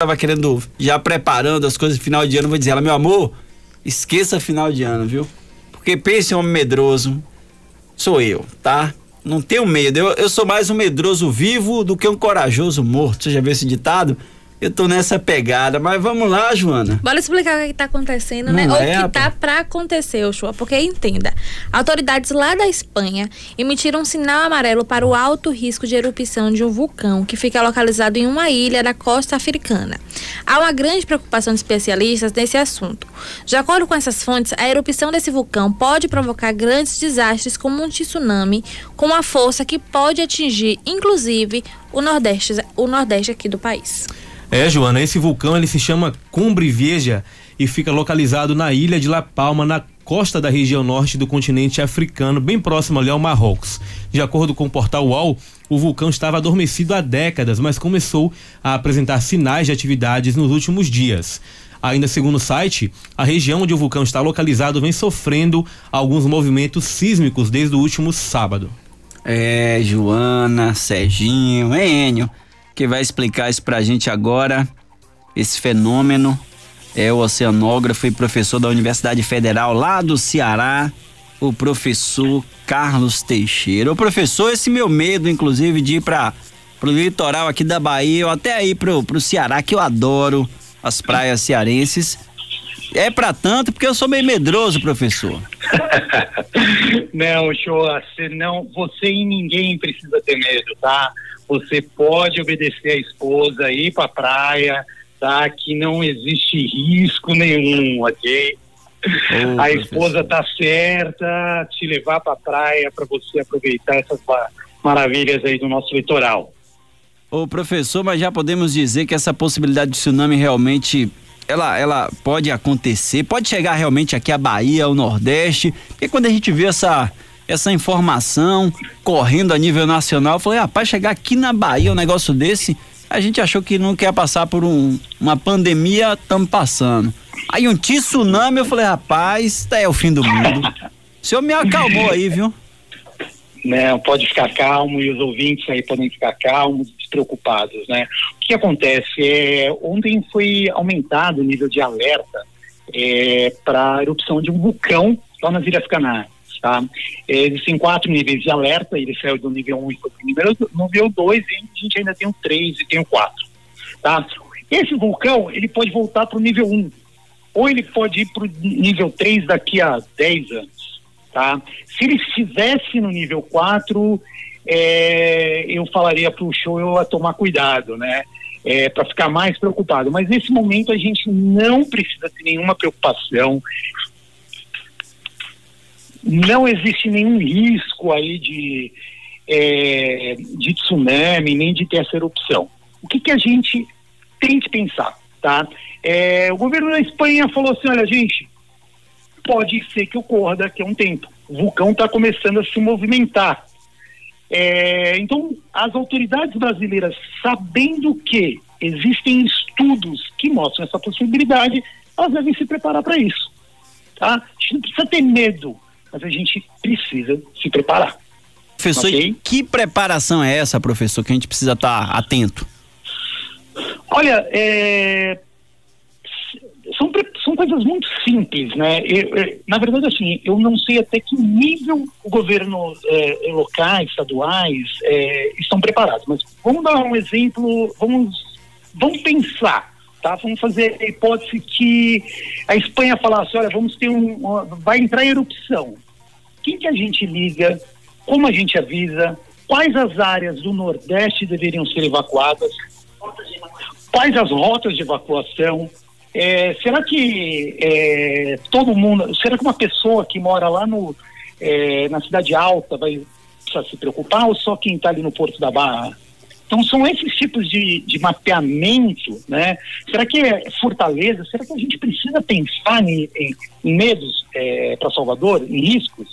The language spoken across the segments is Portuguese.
tava querendo, já preparando as coisas final de ano, vou dizer ela, meu amor, esqueça final de ano, viu? Porque pense um homem medroso, sou eu, tá? Não tenho medo, eu, eu sou mais um medroso vivo do que um corajoso morto. Você já viu esse ditado? Eu tô nessa pegada, mas vamos lá, Joana. Bora explicar o que está acontecendo, né? Não Ou é, o que tá rapaz. para acontecer, Oxua, porque entenda. Autoridades lá da Espanha emitiram um sinal amarelo para o alto risco de erupção de um vulcão que fica localizado em uma ilha da costa africana. Há uma grande preocupação de especialistas nesse assunto. De acordo com essas fontes, a erupção desse vulcão pode provocar grandes desastres como um tsunami com uma força que pode atingir, inclusive, o nordeste, o nordeste aqui do país. É, Joana, esse vulcão ele se chama Cumbre Vieja e fica localizado na ilha de La Palma, na costa da região norte do continente africano, bem próximo ali ao Marrocos. De acordo com o portal UOL, o vulcão estava adormecido há décadas, mas começou a apresentar sinais de atividades nos últimos dias. Ainda segundo o site, a região onde o vulcão está localizado vem sofrendo alguns movimentos sísmicos desde o último sábado. É, Joana, Serginho, Enio, que vai explicar isso pra gente agora. Esse fenômeno é o oceanógrafo e professor da Universidade Federal lá do Ceará, o professor Carlos Teixeira. O professor, esse meu medo, inclusive, de ir para pro litoral aqui da Bahia, ou até aí pro, pro Ceará, que eu adoro as praias cearenses. É pra tanto, porque eu sou meio medroso, professor. Não, show, você não, você e ninguém precisa ter medo, tá? Você pode obedecer a esposa, ir pra praia, tá? Que não existe risco nenhum, ok? Ô, a professor. esposa tá certa, te levar pra praia para você aproveitar essas ma- maravilhas aí do nosso litoral. Ô professor, mas já podemos dizer que essa possibilidade de tsunami realmente ela, ela pode acontecer, pode chegar realmente aqui à Bahia, ao Nordeste, porque quando a gente vê essa, essa informação correndo a nível nacional, eu falei, rapaz, chegar aqui na Bahia um negócio desse, a gente achou que não quer passar por um, uma pandemia, estamos passando. Aí um tsunami, eu falei, rapaz, tá é o fim do mundo. O senhor me acalmou aí, viu? né? Pode ficar calmo e os ouvintes aí podem ficar calmos, despreocupados, né? O que acontece é ontem foi aumentado o nível de alerta para a erupção de um vulcão lá nas Ilhas Canárias, tá? Existem quatro níveis de alerta, ele saiu do nível 1 e foi no nível 2 e a gente ainda tem o 3 e tem o 4, tá? Esse vulcão, ele pode voltar para o nível 1, ou ele pode ir para o nível 3 daqui a 10 anos tá? Se ele estivesse no nível 4, é, eu falaria para o show a tomar cuidado, né? É, para ficar mais preocupado. Mas nesse momento a gente não precisa ter nenhuma preocupação. Não existe nenhum risco aí de, é, de tsunami, nem de ter essa erupção. O que, que a gente tem que pensar, tá? É, o governo da Espanha falou assim, olha gente, pode ser que ocorra daqui a um tempo. O vulcão está começando a se movimentar. É, então, as autoridades brasileiras, sabendo que existem estudos que mostram essa possibilidade, elas devem se preparar para isso. Tá? A gente não precisa ter medo, mas a gente precisa se preparar. Professor, Ok. que preparação é essa, professor, que a gente precisa estar atento? Olha, é, são, são coisas muito simples, né? Eu- eu- na verdade, assim, eu não sei até que nível o governo é, locais, estaduais é, estão preparados, mas vamos dar um exemplo, vamos, vamos pensar, tá? Vamos fazer a hipótese que a Espanha falasse, olha, vamos ter um, uma- vai entrar em erupção. Quem que a gente liga? Como a gente avisa? Quais as áreas do Nordeste deveriam ser evacuadas? quais as rotas de evacuação? É, será que é, todo mundo, será que uma pessoa que mora lá no, é, na cidade alta vai precisar se preocupar ou só quem está ali no Porto da Barra? Então são esses tipos de, de mapeamento, né? Será que é Fortaleza? Será que a gente precisa pensar em, em- em medos para Salvador, em riscos?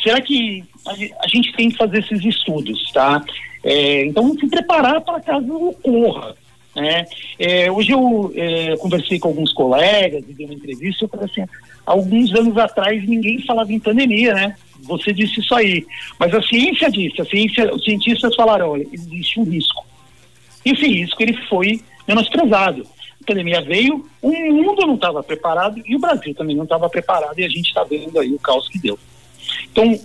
Será que a, a gente tem que fazer esses estudos, tá? É, então se preparar para caso ocorra. Né? É, hoje eu é, conversei com alguns colegas e dei uma entrevista, eu falei assim, alguns anos atrás ninguém falava em pandemia, né? Você disse isso aí. Mas a ciência disse, a ciência, os cientistas falaram, olha, existe um risco. Esse risco ele foi menosprezado. a pandemia veio, o mundo não estava preparado e o Brasil também não estava preparado e a gente está vendo aí o caos que deu. Então,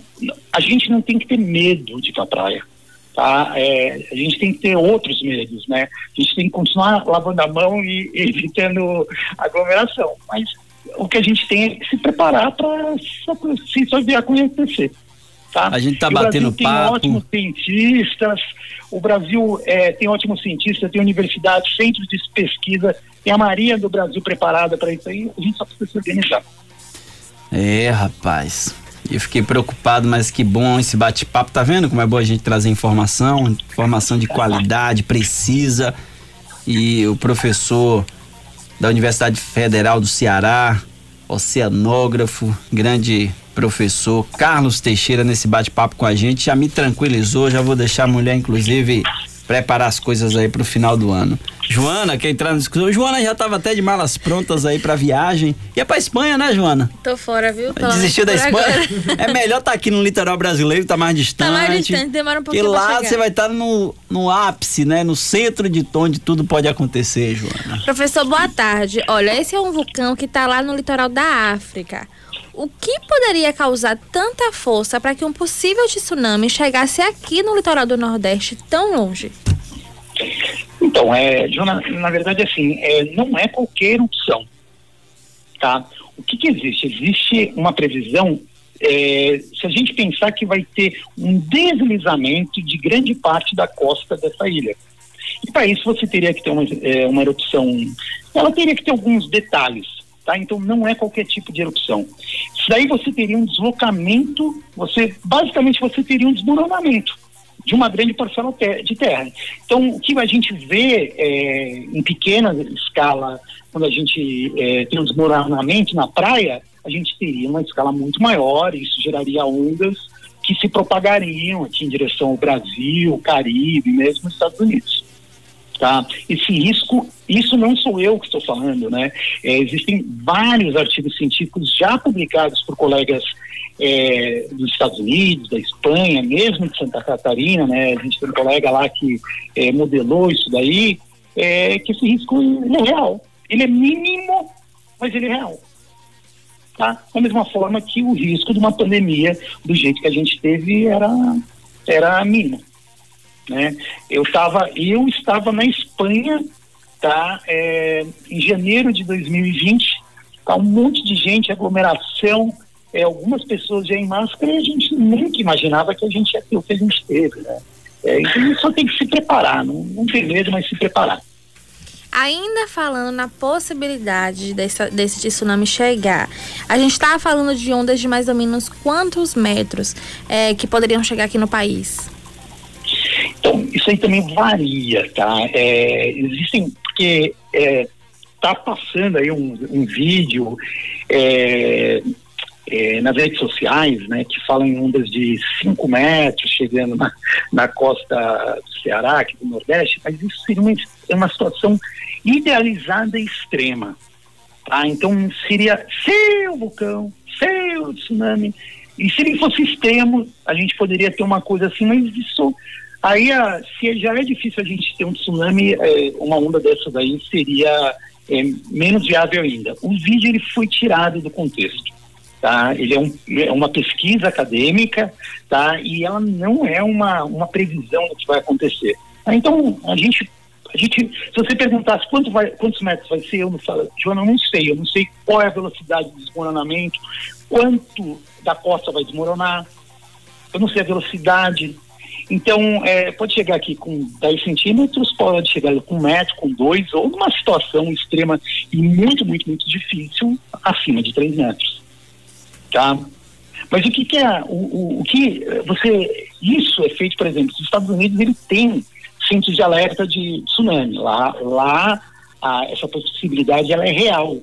a gente não tem que ter medo de ir para a praia. Tá? É, a gente tem que ter outros medos, né? A gente tem que continuar lavando a mão e, evitando aglomeração. Mas o que a gente tem é que se preparar para se isso vier acontecer. Tá? A gente está batendo Brasil tem ótimos cientistas, o Brasil é, tem ótimos cientistas, tem universidades, centros de pesquisa, tem a Maria do Brasil preparada para isso aí, a gente só precisa se organizar. É, rapaz. Eu fiquei preocupado, mas que bom esse bate-papo. Tá vendo como é bom a gente trazer informação, informação de qualidade, precisa. E o professor da Universidade Federal do Ceará, oceanógrafo, grande professor Carlos Teixeira nesse bate-papo com a gente. Já me tranquilizou, já vou deixar a mulher, inclusive, preparar as coisas aí pro final do ano. Joana, quer entrar na discussão? Joana já estava até de malas prontas aí pra viagem. E é pra Espanha, né, Joana? Tô fora, viu? Tô Desistiu da Espanha? Agora. É melhor estar tá aqui no litoral brasileiro, tá mais distante. Tá mais distante, demora um pouquinho Porque lá você vai estar tá no, no ápice, né? No centro de onde tudo pode acontecer, Joana. Professor, boa tarde. Olha, esse é um vulcão que tá lá no litoral da África o que poderia causar tanta força para que um possível tsunami chegasse aqui no litoral do Nordeste tão longe? Então, é, Jona, na verdade, assim, é, não é qualquer erupção, tá? O que, que existe? Existe uma previsão, é, se a gente pensar que vai ter um deslizamento de grande parte da costa dessa ilha. E para isso você teria que ter uma, é, uma erupção, ela teria que ter alguns detalhes, Tá? Então não é qualquer tipo de erupção. Isso daí você teria um deslocamento, você basicamente você teria um desmoronamento de uma grande parcela de terra. Então o que a gente vê é, em pequena escala, quando a gente é, tem um desmoronamento na praia, a gente teria uma escala muito maior, isso geraria ondas que se propagariam aqui em direção ao Brasil, Caribe, mesmo Estados Unidos. Tá? Esse risco, isso não sou eu que estou falando, né? É, existem vários artigos científicos já publicados por colegas é, dos Estados Unidos, da Espanha, mesmo de Santa Catarina, né? A gente tem um colega lá que é, modelou isso daí, é, que esse risco é real. Ele é mínimo, mas ele é real. Tá? Da mesma forma que o risco de uma pandemia, do jeito que a gente teve, era, era mínimo. Né? Eu, tava, eu estava na Espanha tá, é, em janeiro de 2020, tá um monte de gente, aglomeração, é, algumas pessoas já em máscara e a gente nunca imaginava que a gente ia ter o que a gente teve. Né? É, então só tem que se preparar, não, não ter medo, mas se preparar. Ainda falando na possibilidade desse, desse tsunami chegar, a gente estava falando de ondas de mais ou menos quantos metros é, que poderiam chegar aqui no país? Então, isso aí também varia, tá? É, existem, porque é, tá passando aí um, um vídeo é, é, nas redes sociais, né, que falam em ondas de 5 metros chegando na, na costa do Ceará, aqui do Nordeste, mas isso seria uma, é uma situação idealizada e extrema. Tá? Então seria se o vulcão, se o tsunami, e se ele fosse extremo, a gente poderia ter uma coisa assim, mas isso Aí, a, se já é difícil a gente ter um tsunami, é, uma onda dessa daí seria é, menos viável ainda. O vídeo ele foi tirado do contexto. Tá? Ele é, um, é, uma pesquisa acadêmica tá? e ela não é uma, uma previsão do que vai acontecer. Tá? Então, a gente, a gente, se você perguntasse quanto vai, quantos metros vai ser, eu não falo, Joana, eu não sei, eu não sei qual é a velocidade de desmoronamento, quanto da costa vai desmoronar, eu não sei a velocidade, então, é, pode chegar aqui com 10 centímetros, pode chegar com um metro, com dois, ou numa situação extrema e muito, muito, muito difícil, acima de 3 metros. Tá? Mas o que, que é, o, o, o, que você, isso é feito, por exemplo, os Estados Unidos, ele tem centros de alerta de tsunami, lá, lá a, essa possibilidade ela é real,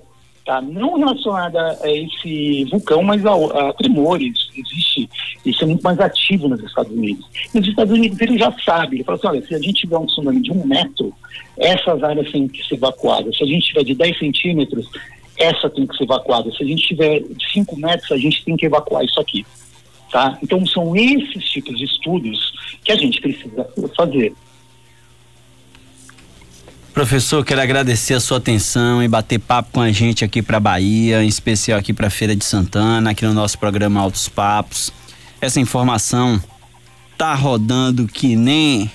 tá? Não relacionada a esse vulcão, mas a, a tremores. Existe, isso é muito mais ativo nos Estados Unidos. Nos Estados Unidos ele já sabe, ele fala assim, olha, se a gente tiver um tsunami de um metro, essas áreas têm que ser evacuadas. Se a gente tiver de 10 centímetros, essa tem que ser evacuada. Se a gente tiver de 5 metros, a gente tem que evacuar isso aqui. Tá? Então são esses tipos de estudos que a gente precisa fazer. Professor, quero agradecer a sua atenção e bater papo com a gente aqui para Bahia, em especial aqui para Feira de Santana, aqui no nosso programa Altos Papos. Essa informação tá rodando que nem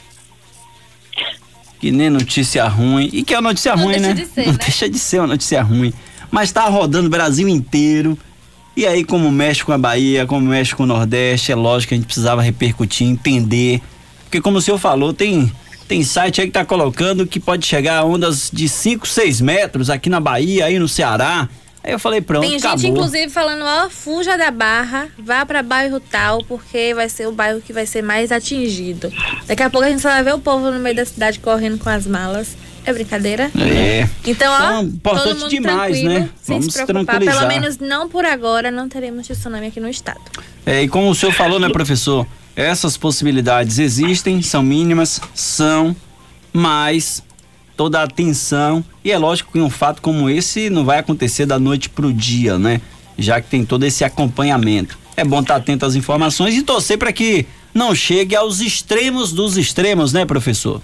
que nem notícia ruim e que é notícia Não ruim, deixa né? de ser, Não né? deixa de ser uma notícia ruim, mas tá rodando o Brasil inteiro. E aí, como mexe com a Bahia, como mexe com o Nordeste, é lógico que a gente precisava repercutir, entender. Porque como o senhor falou, tem, tem site aí que tá colocando que pode chegar a ondas de 5, 6 metros aqui na Bahia, aí no Ceará. Aí eu falei, pronto, Tem gente, acabou. inclusive, falando, ó, fuja da barra, vá pra bairro tal, porque vai ser o bairro que vai ser mais atingido. Daqui a pouco a gente só vai ver o povo no meio da cidade correndo com as malas. É brincadeira? É. Então, ó, Então, importante todo mundo demais, tranquilo, né? sem Vamos se preocupar. Pelo menos não por agora, não teremos tsunami aqui no estado. É, e como o senhor falou, né, professor? Essas possibilidades existem, são mínimas, são, mas toda a atenção. E é lógico que um fato como esse não vai acontecer da noite pro dia, né? Já que tem todo esse acompanhamento. É bom estar atento às informações e torcer para que não chegue aos extremos dos extremos, né, professor?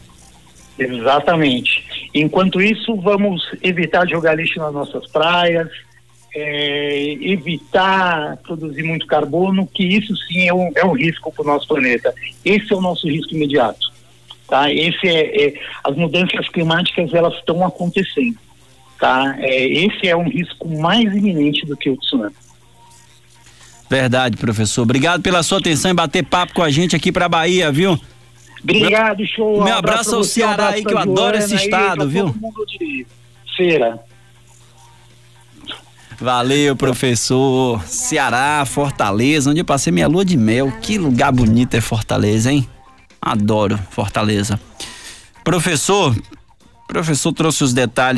Exatamente. Enquanto isso, vamos evitar jogar lixo nas nossas praias, é, evitar produzir muito carbono, que isso sim é um, é um risco para o nosso planeta. Esse é o nosso risco imediato. Tá? Esse é, é- as mudanças climáticas elas estão acontecendo. Tá? É, esse é um risco mais iminente do que o tsunami. Verdade, professor. Obrigado pela sua atenção e bater papo com a gente aqui pra Bahia, viu? Obrigado, show. Meu abraço pra ao Ceará abraço aí, que eu adoro esse aí, estado, pra viu? Todo mundo de feira. Valeu, professor. Ceará, Fortaleza, onde eu passei minha lua de mel. Que lugar bonito é Fortaleza, hein? Adoro Fortaleza. Professor, professor trouxe os detalhes